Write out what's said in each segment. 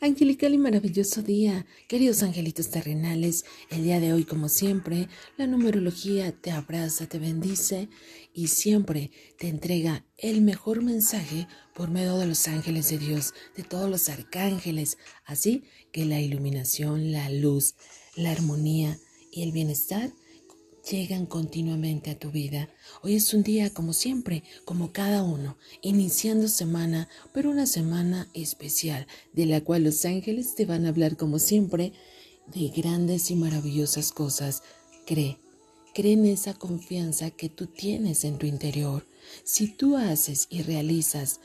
angelical y maravilloso día, queridos angelitos terrenales. El día de hoy, como siempre, la numerología te abraza, te bendice y siempre te entrega el mejor mensaje por medio de los ángeles de Dios, de todos los arcángeles. Así que la iluminación, la luz, la armonía y el bienestar llegan continuamente a tu vida. Hoy es un día como siempre, como cada uno, iniciando semana, pero una semana especial, de la cual los ángeles te van a hablar como siempre de grandes y maravillosas cosas. Cree, cree en esa confianza que tú tienes en tu interior. Si tú haces y realizas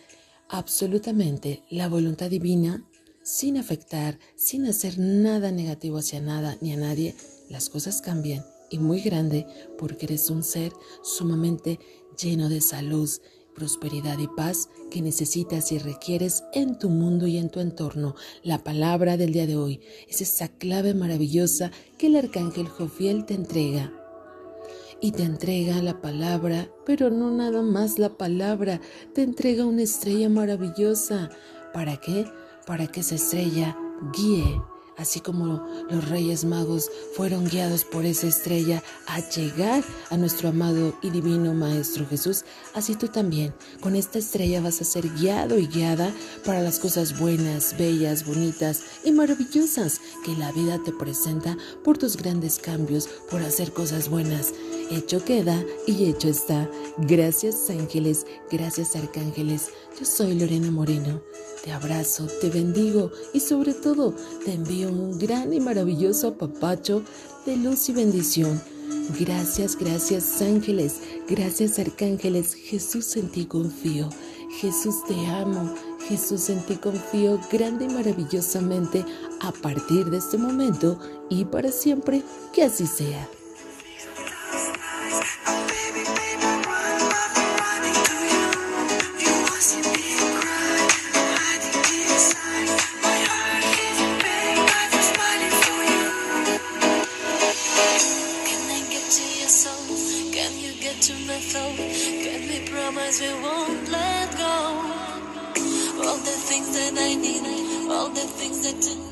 absolutamente la voluntad divina, sin afectar, sin hacer nada negativo hacia nada ni a nadie, las cosas cambian y muy grande porque eres un ser sumamente lleno de salud, prosperidad y paz que necesitas y requieres en tu mundo y en tu entorno. La palabra del día de hoy es esa clave maravillosa que el arcángel Jofiel te entrega. Y te entrega la palabra, pero no nada más la palabra, te entrega una estrella maravillosa. ¿Para qué? Para que esa estrella guíe así como los reyes magos fueron guiados por esa estrella a llegar a nuestro amado y divino Maestro Jesús, así tú también, con esta estrella vas a ser guiado y guiada para las cosas buenas, bellas, bonitas y maravillosas que la vida te presenta por tus grandes cambios, por hacer cosas buenas. Hecho queda y hecho está. Gracias ángeles, gracias arcángeles. Yo soy Lorena Moreno. Te abrazo, te bendigo y sobre todo te envío un gran y maravilloso apapacho de luz y bendición. Gracias, gracias ángeles, gracias arcángeles. Jesús en ti confío. Jesús te amo. Jesús en ti confío grande y maravillosamente a partir de este momento y para siempre. Que así sea. To my throat. Can we promise we won't let go? All the things that I need, all the things that